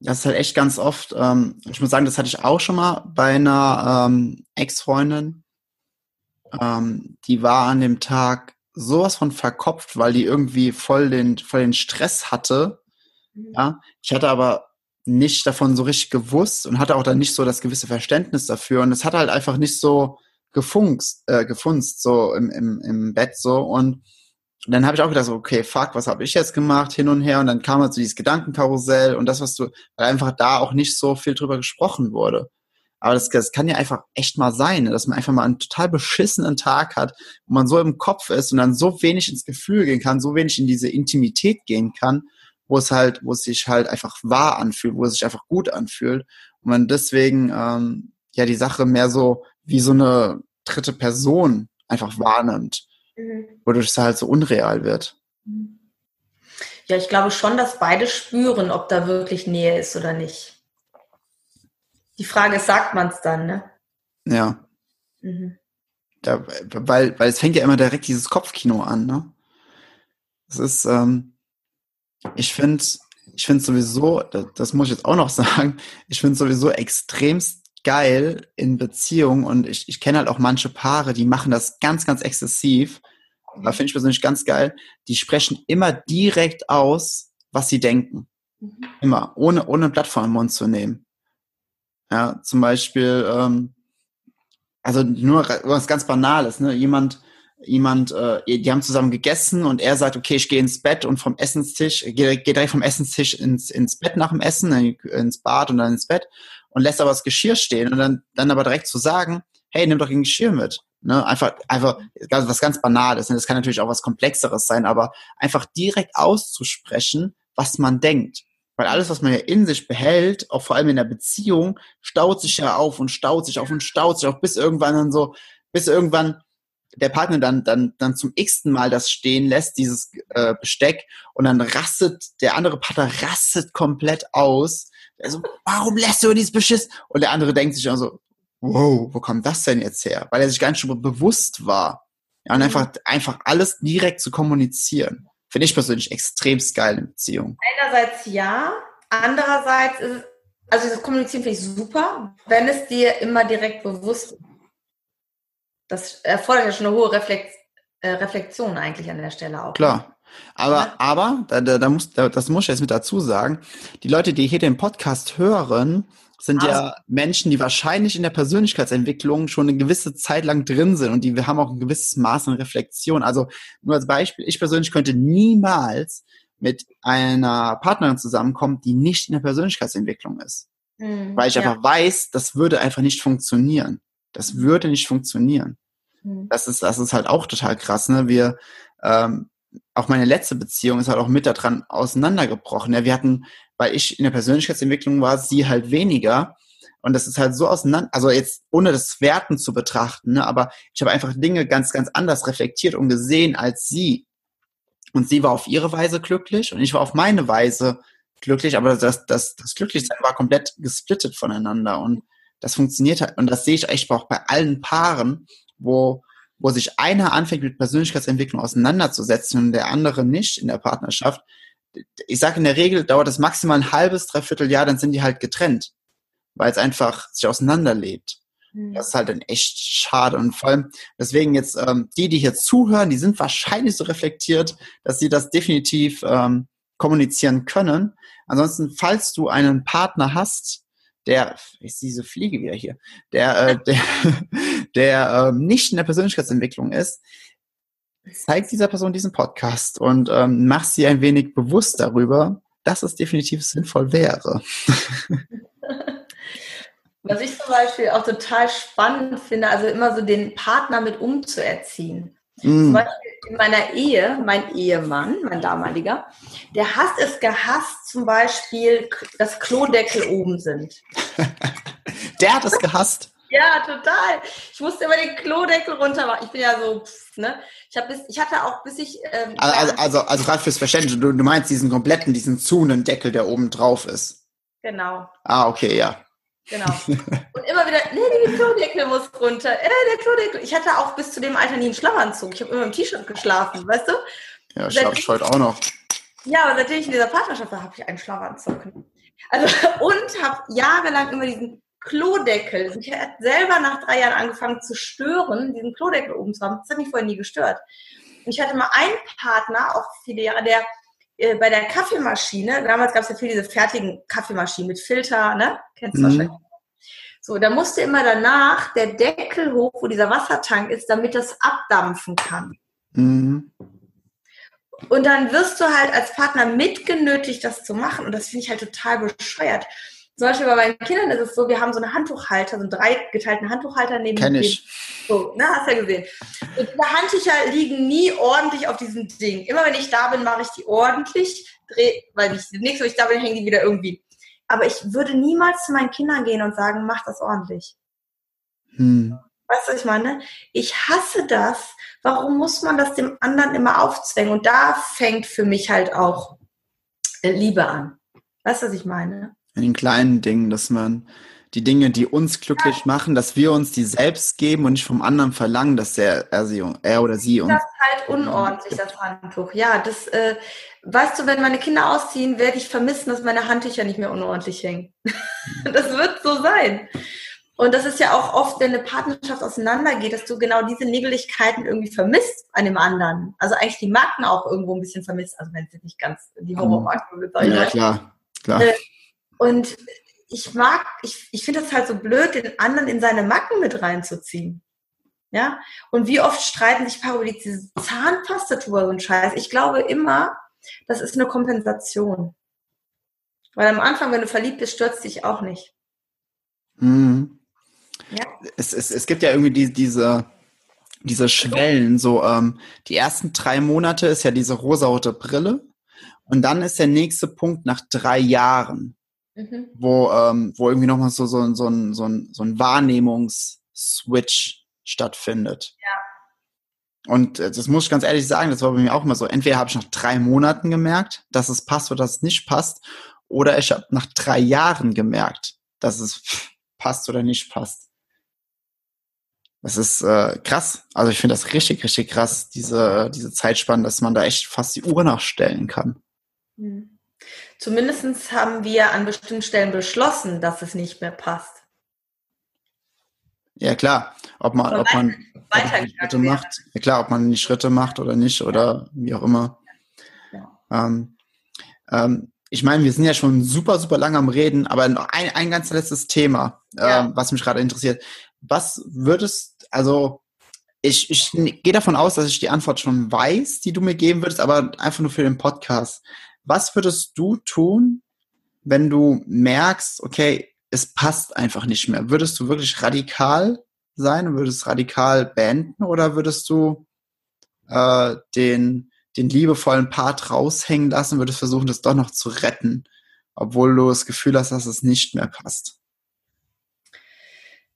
S1: das ist halt echt ganz oft, ähm, ich muss sagen, das hatte ich auch schon mal bei einer ähm, Ex-Freundin. Ähm, die war an dem Tag sowas von verkopft, weil die irgendwie voll den, voll den Stress hatte. Mhm. Ja, ich hatte aber nicht davon so richtig gewusst und hatte auch dann nicht so das gewisse Verständnis dafür. Und es hat halt einfach nicht so gefunzt, äh, gefunzt, so im, im, im Bett so. Und dann habe ich auch gedacht, so, okay, fuck, was habe ich jetzt gemacht, hin und her. Und dann kam halt so dieses Gedankenkarussell und das, was du, weil einfach da auch nicht so viel drüber gesprochen wurde. Aber das, das kann ja einfach echt mal sein, ne, dass man einfach mal einen total beschissenen Tag hat, wo man so im Kopf ist und dann so wenig ins Gefühl gehen kann, so wenig in diese Intimität gehen kann, wo es halt, wo es sich halt einfach wahr anfühlt, wo es sich einfach gut anfühlt. Und man deswegen ähm, ja die Sache mehr so wie so eine dritte Person einfach wahrnimmt, mhm. wodurch es halt so unreal wird.
S2: Ja, ich glaube schon, dass beide spüren, ob da wirklich Nähe ist oder nicht. Die Frage ist, sagt man es dann, ne?
S1: Ja. Mhm. Da, weil, weil es fängt ja immer direkt dieses Kopfkino an, ne? Es ist, ähm, ich finde, ich finde sowieso, das, das, muss ich jetzt auch noch *laughs* sagen, ich finde sowieso extremst geil in Beziehungen und ich, ich kenne halt auch manche Paare, die machen das ganz, ganz exzessiv. Da finde ich persönlich ganz geil. Die sprechen immer direkt aus, was sie denken. Mhm. Immer, ohne, ohne ein Blatt vor den Mund zu nehmen. Ja, zum Beispiel, ähm, also nur was ganz Banales, ne? Jemand, jemand, äh, die haben zusammen gegessen und er sagt, okay, ich gehe ins Bett und vom Essenstisch, gehe geh direkt vom Essenstisch ins, ins Bett nach dem Essen, ins Bad und dann ins Bett und lässt aber das Geschirr stehen und dann, dann aber direkt zu sagen, hey, nimm doch ein Geschirr mit. Ne? Einfach, einfach was ganz Banales. Ne? Das kann natürlich auch was Komplexeres sein, aber einfach direkt auszusprechen, was man denkt. Weil alles, was man ja in sich behält, auch vor allem in der Beziehung, staut sich ja auf und staut sich auf und staut sich auf, bis irgendwann dann so, bis irgendwann der Partner dann, dann, dann zum x-ten Mal das stehen lässt, dieses äh, Besteck, und dann rastet, der andere Partner rastet komplett aus. Also, warum lässt du dieses Beschiss? Und der andere denkt sich also, wow, wo kommt das denn jetzt her? Weil er sich gar nicht schon bewusst war. Ja, und mhm. einfach, einfach alles direkt zu kommunizieren. Finde ich persönlich extremst geil in Beziehungen.
S2: Einerseits ja, andererseits ist, also das Kommunizieren finde ich super, wenn es dir immer direkt bewusst ist das erfordert ja schon eine hohe Reflex, äh, Reflexion eigentlich an der Stelle auch.
S1: Klar. Aber, ja. aber, da, da, da muss, da, das muss ich jetzt mit dazu sagen, die Leute, die hier den Podcast hören, sind also. ja Menschen, die wahrscheinlich in der Persönlichkeitsentwicklung schon eine gewisse Zeit lang drin sind und die wir haben auch ein gewisses Maß an Reflexion. Also nur als Beispiel, ich persönlich könnte niemals mit einer Partnerin zusammenkommen, die nicht in der Persönlichkeitsentwicklung ist. Mhm, Weil ich ja. einfach weiß, das würde einfach nicht funktionieren. Das würde nicht funktionieren. Mhm. Das ist, das ist halt auch total krass, ne? Wir, ähm, auch meine letzte Beziehung ist halt auch mit daran auseinandergebrochen. Ja, wir hatten, weil ich in der Persönlichkeitsentwicklung war, sie halt weniger. Und das ist halt so auseinander, also jetzt ohne das Werten zu betrachten, ne, aber ich habe einfach Dinge ganz, ganz anders reflektiert und gesehen als sie. Und sie war auf ihre Weise glücklich und ich war auf meine Weise glücklich, aber das, das, das Glücklichsein war komplett gesplittet voneinander. Und das funktioniert halt, und das sehe ich echt auch bei allen Paaren, wo, wo sich einer anfängt mit Persönlichkeitsentwicklung auseinanderzusetzen und der andere nicht in der Partnerschaft. Ich sage in der Regel dauert das maximal ein halbes, dreiviertel Jahr, dann sind die halt getrennt, weil es einfach sich auseinanderlebt. Mhm. Das ist halt dann echt schade. Und vor allem, deswegen jetzt, ähm, die, die hier zuhören, die sind wahrscheinlich so reflektiert, dass sie das definitiv ähm, kommunizieren können. Ansonsten, falls du einen Partner hast, der, ist diese Fliege wieder hier, der, äh, *laughs* der, der ähm, nicht in der Persönlichkeitsentwicklung ist, zeig dieser Person diesen Podcast und ähm, mach sie ein wenig bewusst darüber, dass es definitiv sinnvoll wäre. *laughs*
S2: Was ich zum Beispiel auch total spannend finde, also immer so den Partner mit umzuerziehen. Mm. Zum Beispiel in meiner Ehe, mein Ehemann, mein damaliger, der hasst es gehasst, zum Beispiel, dass Klodeckel oben sind. *laughs*
S1: Der hat es gehasst.
S2: Ja, total. Ich musste immer den Klodeckel runter machen. Ich bin ja so, pff, ne? Ich, hab bis, ich hatte auch, bis ich. Ähm,
S1: Also, also, also gerade fürs Verständnis, du, du meinst diesen kompletten, diesen zunen Deckel, der oben drauf ist.
S2: genau,
S1: Ah, okay, ja.
S2: genau. *laughs* Und immer wieder, nee, der Klodeckel muss runter. Äh, der Klodeckel. Ich hatte auch bis zu dem Alter nie einen Schlafanzug. Ich habe immer im T-Shirt geschlafen, weißt du?
S1: Ja, schlafe ich heute auch noch.
S2: Ja, aber seitdem ich in dieser Partnerschaft war, habe ich einen Schlafanzug. Also, *laughs* und habe jahrelang immer diesen Klodeckel. Ich habe selber nach drei Jahren angefangen zu stören, diesen Klodeckel oben zu haben. Das hat mich vorher nie gestört. Und ich hatte mal einen Partner, auch viele Jahre, der äh, bei der Kaffeemaschine, damals gab es ja viel diese fertigen Kaffeemaschinen mit Filter, ne? Kennst du
S1: Mhm.
S2: wahrscheinlich. So, da musste immer danach der Deckel hoch, wo dieser Wassertank ist, damit das abdampfen kann.
S1: Mhm.
S2: Und dann wirst du halt als Partner mitgenötigt, das zu machen. Und das finde ich halt total bescheuert. Zum Beispiel bei meinen Kindern ist es so, wir haben so eine Handtuchhalter, so einen dreigeteilten Handtuchhalter neben
S1: Kenn
S2: dem-
S1: ich.
S2: So, ne, hast ja gesehen. Und diese Handtücher liegen nie ordentlich auf diesem Ding. Immer wenn ich da bin, mache ich die ordentlich, dreh, weil ich nächste, wenn ich da bin, hängen die wieder irgendwie. Aber ich würde niemals zu meinen Kindern gehen und sagen, mach das ordentlich.
S1: Hm.
S2: Weißt du, was ich meine? Ich hasse das. Warum muss man das dem anderen immer aufzwängen? Und da fängt für mich halt auch Liebe an. Weißt du, was ich meine?
S1: In den kleinen Dingen, dass man die Dinge, die uns glücklich machen, dass wir uns die selbst geben und nicht vom anderen verlangen, dass er, er, sie, er oder sie uns.
S2: Das ist halt unordentlich, das Handtuch. Ja, das, äh, weißt du, wenn meine Kinder ausziehen, werde ich vermissen, dass meine Handtücher nicht mehr unordentlich hängen. *laughs* das wird so sein. Und das ist ja auch oft, wenn eine Partnerschaft auseinandergeht, dass du genau diese Nebeligkeiten irgendwie vermisst an dem anderen. Also eigentlich die Macken auch irgendwo ein bisschen vermisst. Also wenn es jetzt nicht ganz die wird, sag ich
S1: Ja, klar, klar.
S2: Äh, Und ich mag, ich, ich finde das halt so blöd, den anderen in seine Macken mit reinzuziehen. Ja? Und wie oft streiten sich Paare über diese Zahnpastatube so ein Scheiß. Ich glaube immer, das ist eine Kompensation. Weil am Anfang, wenn du verliebt bist, stürzt dich auch nicht.
S1: Mhm.
S2: Ja.
S1: Es, es, es gibt ja irgendwie die, diese, diese Schwellen, so ähm, die ersten drei Monate ist ja diese rosarote Brille und dann ist der nächste Punkt nach drei Jahren,
S2: Mhm.
S1: wo, ähm, wo irgendwie nochmal so, so, ein- so, ein, so, ein, so ein Wahrnehmungs-Switch stattfindet.
S2: Ja.
S1: Und äh, das muss ich ganz ehrlich sagen, das war bei mir auch immer so. Entweder habe ich nach drei Monaten gemerkt, dass es passt oder dass es nicht passt, oder ich habe nach drei Jahren gemerkt, dass es *laughs* passt oder nicht passt. Das ist äh, krass. Also ich finde das richtig, richtig krass, diese, diese Zeitspanne, dass man da echt fast die Uhr nachstellen kann.
S2: Mhm. Zumindest haben wir an bestimmten Stellen beschlossen, dass es nicht mehr passt.
S1: Ja klar, ob man, ob man, ob man Schritte
S2: wäre.
S1: macht. Ja klar, ob man die Schritte macht oder nicht oder wie auch immer.
S2: Ja.
S1: Ähm, ähm, ich meine, wir sind ja schon super, super lange am Reden, aber noch ein, ein ganz letztes Thema,
S2: Ja.
S1: ähm, was mich gerade interessiert. Was würdest, also ich, ich gehe davon aus, dass ich die Antwort schon weiß, die du mir geben würdest, aber einfach nur für den Podcast. Was würdest du tun, wenn du merkst, okay, es passt einfach nicht mehr? Würdest du wirklich radikal sein würdest radikal beenden oder würdest du äh, den, den liebevollen Part raushängen lassen, würdest versuchen, das doch noch zu retten, obwohl du das Gefühl hast, dass es nicht mehr passt?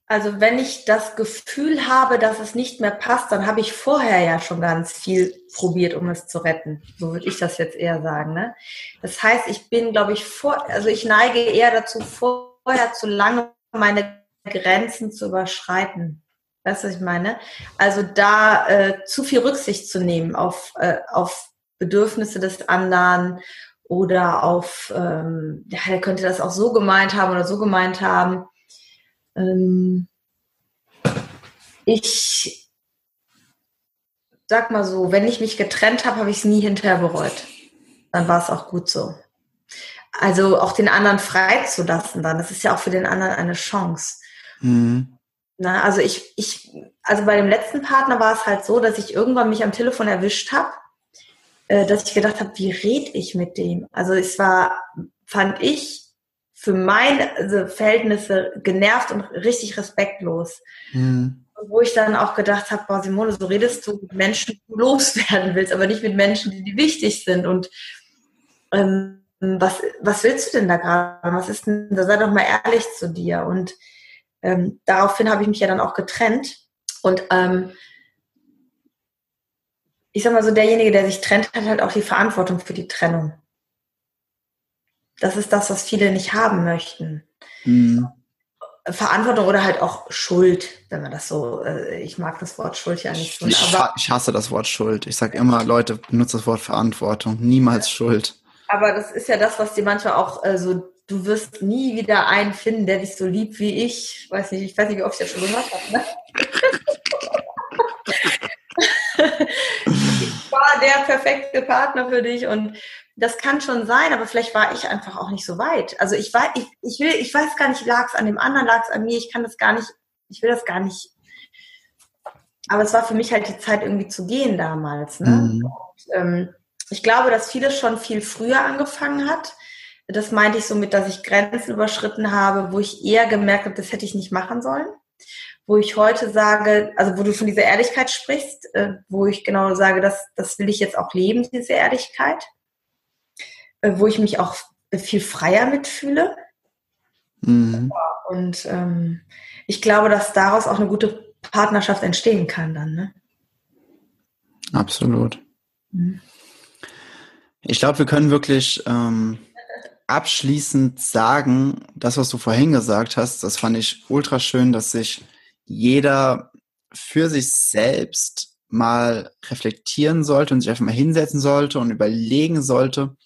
S2: Also wenn ich das Gefühl habe, dass es nicht mehr passt, dann habe ich vorher ja schon ganz viel probiert, um es zu retten. So würde ich das jetzt eher sagen. Ne? Das heißt, ich bin, glaube ich, vor, also ich neige eher dazu, vorher zu lange meine Grenzen zu überschreiten. Weißt du, was ich meine? Also da äh, zu viel Rücksicht zu nehmen auf, äh, auf Bedürfnisse des anderen oder auf, ähm, ja, der könnte das auch so gemeint haben oder so gemeint haben. Ähm, ich sag mal so, wenn ich mich getrennt habe, habe ich es nie hinterher bereut. Dann war es auch gut so. Also auch den anderen freizulassen dann, das ist ja auch für den anderen eine Chance.
S1: Mhm.
S2: Na, also ich, ich, also bei dem letzten Partner war es halt so, dass ich irgendwann mich am Telefon erwischt habe, äh, dass ich gedacht habe, wie rede ich mit dem? Also es war, fand ich, für meine also Verhältnisse genervt und richtig respektlos.
S1: Mhm.
S2: Wo ich dann auch gedacht habe, boah, Simone, so redest du mit Menschen, die du *laughs* loswerden willst, aber nicht mit Menschen, die dir wichtig sind. Und ähm, was, was willst du denn da gerade? Was ist denn, da sei doch mal ehrlich zu dir. Und ähm, daraufhin habe ich mich ja dann auch getrennt. Und ähm, ich sag mal so, derjenige, der sich trennt, hat halt auch die Verantwortung für die Trennung. Das ist das, was viele nicht haben möchten. Mhm. Verantwortung oder halt auch Schuld, wenn man das so, äh, ich mag das Wort Schuld ja nicht so.
S1: Ich, ich hasse das Wort Schuld. Ich sage immer, Leute, benutzt das Wort Verantwortung, niemals Schuld.
S2: Aber das ist ja das, was dir manchmal auch äh, so, du wirst nie wieder einen finden, der dich so liebt wie ich. Weiß nicht, ich weiß nicht, wie oft ich das schon gehört habe. Ne? *laughs* ich war der perfekte Partner für dich und das kann schon sein, aber vielleicht war ich einfach auch nicht so weit. Also ich war, ich, ich will, ich weiß gar nicht, lag es an dem anderen, lag es an mir, ich kann das gar nicht, ich will das gar nicht. Aber es war für mich halt die Zeit irgendwie zu gehen damals. Ne? Mhm. Und, ähm, ich glaube, dass vieles schon viel früher angefangen hat. Das meinte ich somit, dass ich Grenzen überschritten habe, wo ich eher gemerkt habe, das hätte ich nicht machen sollen. Wo ich heute sage, also wo du von dieser Ehrlichkeit sprichst, äh, wo ich genau sage, das, das will ich jetzt auch leben, diese Ehrlichkeit wo ich mich auch viel freier mitfühle. Mhm. Und ähm, ich glaube, dass daraus auch eine gute Partnerschaft entstehen kann dann. Ne?
S1: Absolut. Mhm. Ich glaube, wir können wirklich ähm, abschließend sagen, das, was du vorhin gesagt hast, das fand ich ultra schön, dass sich jeder für sich selbst mal reflektieren sollte und sich einfach mal hinsetzen sollte und überlegen sollte,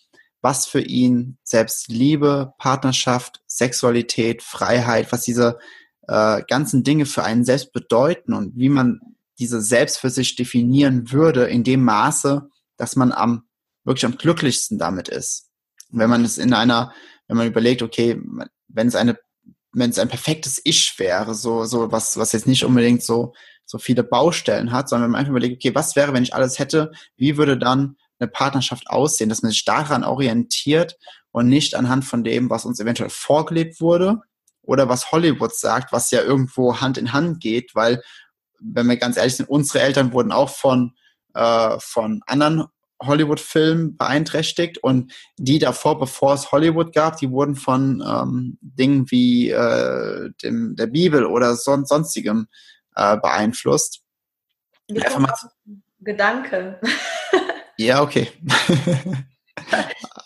S1: was für ihn selbst Liebe, Partnerschaft, Sexualität, Freiheit, was diese äh, ganzen Dinge für einen selbst bedeuten und wie man diese selbst für sich definieren würde in dem Maße, dass man am wirklich am glücklichsten damit ist. Wenn man es in einer, wenn man überlegt, okay, wenn es eine, wenn es ein perfektes Ich wäre, so so was was jetzt nicht unbedingt so so viele Baustellen hat, sondern wenn man einfach überlegt, okay, was wäre, wenn ich alles hätte, wie würde dann eine Partnerschaft aussehen, dass man sich daran orientiert und nicht anhand von dem, was uns eventuell vorgelebt wurde oder was Hollywood sagt, was ja irgendwo Hand in Hand geht, weil, wenn wir ganz ehrlich sind, unsere Eltern wurden auch von, äh, von anderen Hollywood-Filmen beeinträchtigt und die davor, bevor es Hollywood gab, die wurden von ähm, Dingen wie äh, dem, der Bibel oder son sonstigem äh, beeinflusst.
S2: Einfach mal Gedanke. *laughs*
S1: Ja, okay.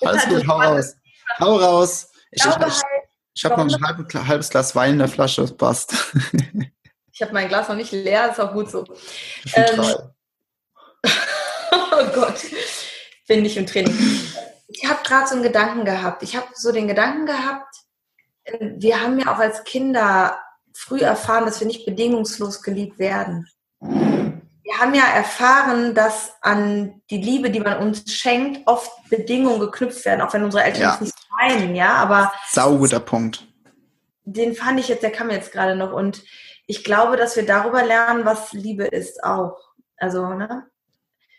S1: Alles gut, hau raus. Hau raus. Ich, ich, ich, halt, ich habe noch ein halb, halbes Glas Wein in der Flasche, das passt.
S2: ich habe mein Glas noch nicht leer, ist auch gut so. Ähm, *laughs* oh Gott, bin ich im Training. Ich habe gerade so einen Gedanken gehabt. Ich habe so den Gedanken gehabt, wir haben ja auch als Kinder früh erfahren, dass wir nicht bedingungslos geliebt werden haben ja erfahren, dass an die Liebe, die man uns schenkt, oft Bedingungen geknüpft werden, auch wenn unsere Eltern ja. es nicht meinen, ja, aber.
S1: Sauguter Punkt.
S2: Den fand ich jetzt, der kam jetzt gerade noch und ich glaube, dass wir darüber lernen, was Liebe ist auch. Also, ne?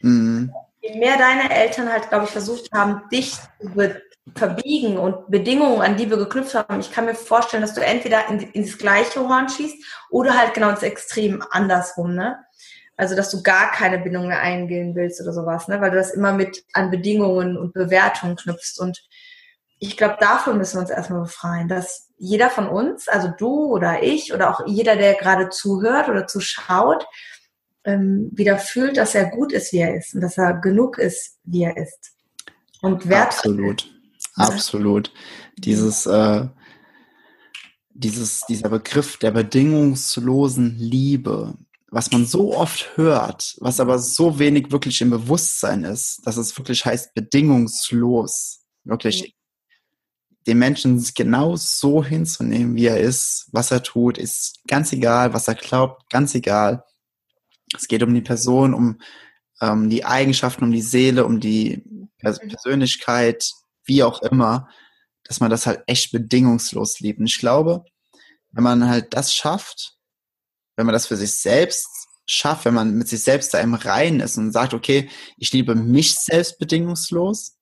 S2: Mhm. Je mehr deine Eltern halt, glaube ich, versucht haben, dich zu verbiegen und Bedingungen an Liebe geknüpft haben, ich kann mir vorstellen, dass du entweder in, ins gleiche Horn schießt oder halt genau ins Extrem andersrum, ne? Also, dass du gar keine Bindung mehr eingehen willst oder sowas, ne? weil du das immer mit an Bedingungen und Bewertungen knüpfst. Und ich glaube, davon müssen wir uns erstmal befreien, dass jeder von uns, also du oder ich oder auch jeder, der gerade zuhört oder zuschaut, ähm, wieder fühlt, dass er gut ist, wie er ist und dass er genug ist, wie er ist.
S1: Und wertvoll. Absolut, absolut. Dieses, äh, dieses, dieser Begriff der bedingungslosen Liebe, was man so oft hört, was aber so wenig wirklich im Bewusstsein ist, dass es wirklich heißt bedingungslos, wirklich mhm. den Menschen genau so hinzunehmen, wie er ist, was er tut, ist ganz egal, was er glaubt, ganz egal. Es geht um die Person, um ähm, die Eigenschaften, um die Seele, um die Pers mhm. Persönlichkeit, wie auch immer, dass man das halt echt bedingungslos liebt. Und ich glaube, wenn man halt das schafft, wenn man das für sich selbst schafft, wenn man mit sich selbst da im Reinen ist und sagt, okay, ich liebe mich selbst bedingungslos,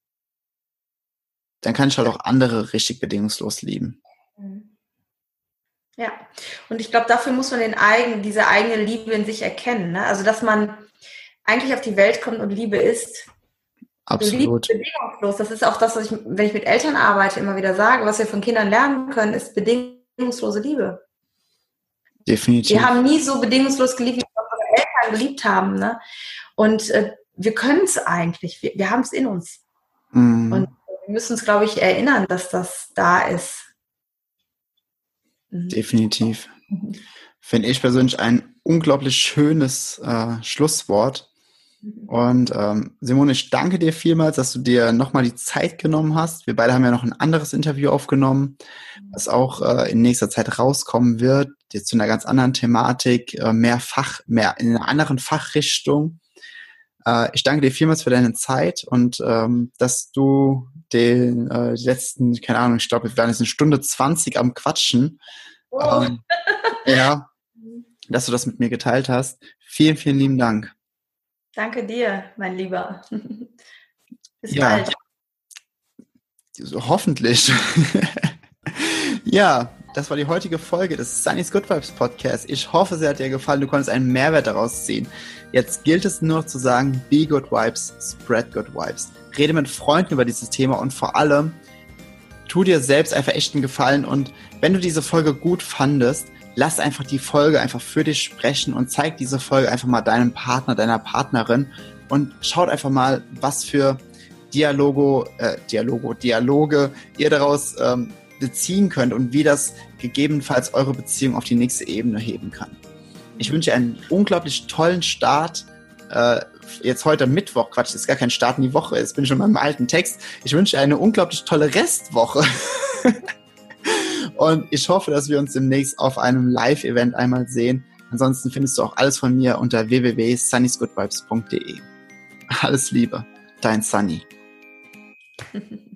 S1: dann kann ich halt auch andere richtig bedingungslos lieben.
S2: Mhm. Ja, und ich glaube, dafür muss man den eigen, diese eigene Liebe in sich erkennen. Ne? Also, dass man eigentlich auf die Welt kommt und Liebe ist.
S1: Absolut.
S2: Bedingungslos. Das ist auch das, was ich, wenn ich mit Eltern arbeite, immer wieder sage, was wir von Kindern lernen können, ist bedingungslose Liebe.
S1: Definitiv.
S2: Wir haben nie so bedingungslos geliebt, wie unsere Eltern geliebt haben. Ne? Und äh, wir können es eigentlich. Wir, wir haben es in uns. Mm. Und wir müssen uns, glaube ich, erinnern, dass das da ist.
S1: Mhm. Definitiv. Mhm. Finde ich persönlich ein unglaublich schönes äh, Schlusswort. Mhm. Und ähm, Simone, ich danke dir vielmals, dass du dir nochmal die Zeit genommen hast. Wir beide haben ja noch ein anderes Interview aufgenommen, was auch äh, in nächster Zeit rauskommen wird, jetzt zu einer ganz anderen Thematik, äh, mehr Fach, mehr in einer anderen Fachrichtung. Äh, ich danke dir vielmals für deine Zeit und ähm, dass du den äh, letzten, keine Ahnung, ich glaube, wir waren jetzt eine Stunde zwanzig am Quatschen. Oh. Ähm, ja, dass du das mit mir geteilt hast. Vielen, vielen lieben Dank.
S2: Danke dir, mein Lieber. *laughs* Bis ja. bald.
S1: Hoffentlich. *laughs* ja, das war die heutige Folge des Sunny's Good Vibes Podcast. Ich hoffe, sie hat dir gefallen. Du konntest einen Mehrwert daraus ziehen. Jetzt gilt es nur zu sagen, be good vibes, spread good vibes. Rede mit Freunden über dieses Thema und vor allem, tu dir selbst einfach echt einen Gefallen und wenn du diese Folge gut fandest, lass einfach die Folge einfach für dich sprechen und zeig diese Folge einfach mal deinem Partner, deiner Partnerin und schaut einfach mal, was für Dialogo, äh, Dialogo, Dialoge ihr daraus ähm, beziehen könnt und wie das gegebenenfalls eure Beziehung auf die nächste Ebene heben kann. Ich wünsche einen unglaublich tollen Start. Äh, jetzt heute Mittwoch, Quatsch, ist gar kein Start in die Woche, jetzt bin ich schon beim alten Text. Ich wünsche eine unglaublich tolle Restwoche. *laughs* Und ich hoffe, dass wir uns demnächst auf einem Live-Event einmal sehen. Ansonsten findest du auch alles von mir unter www.sunnysgoodvibes.de. Alles Liebe, dein Sunny. *laughs*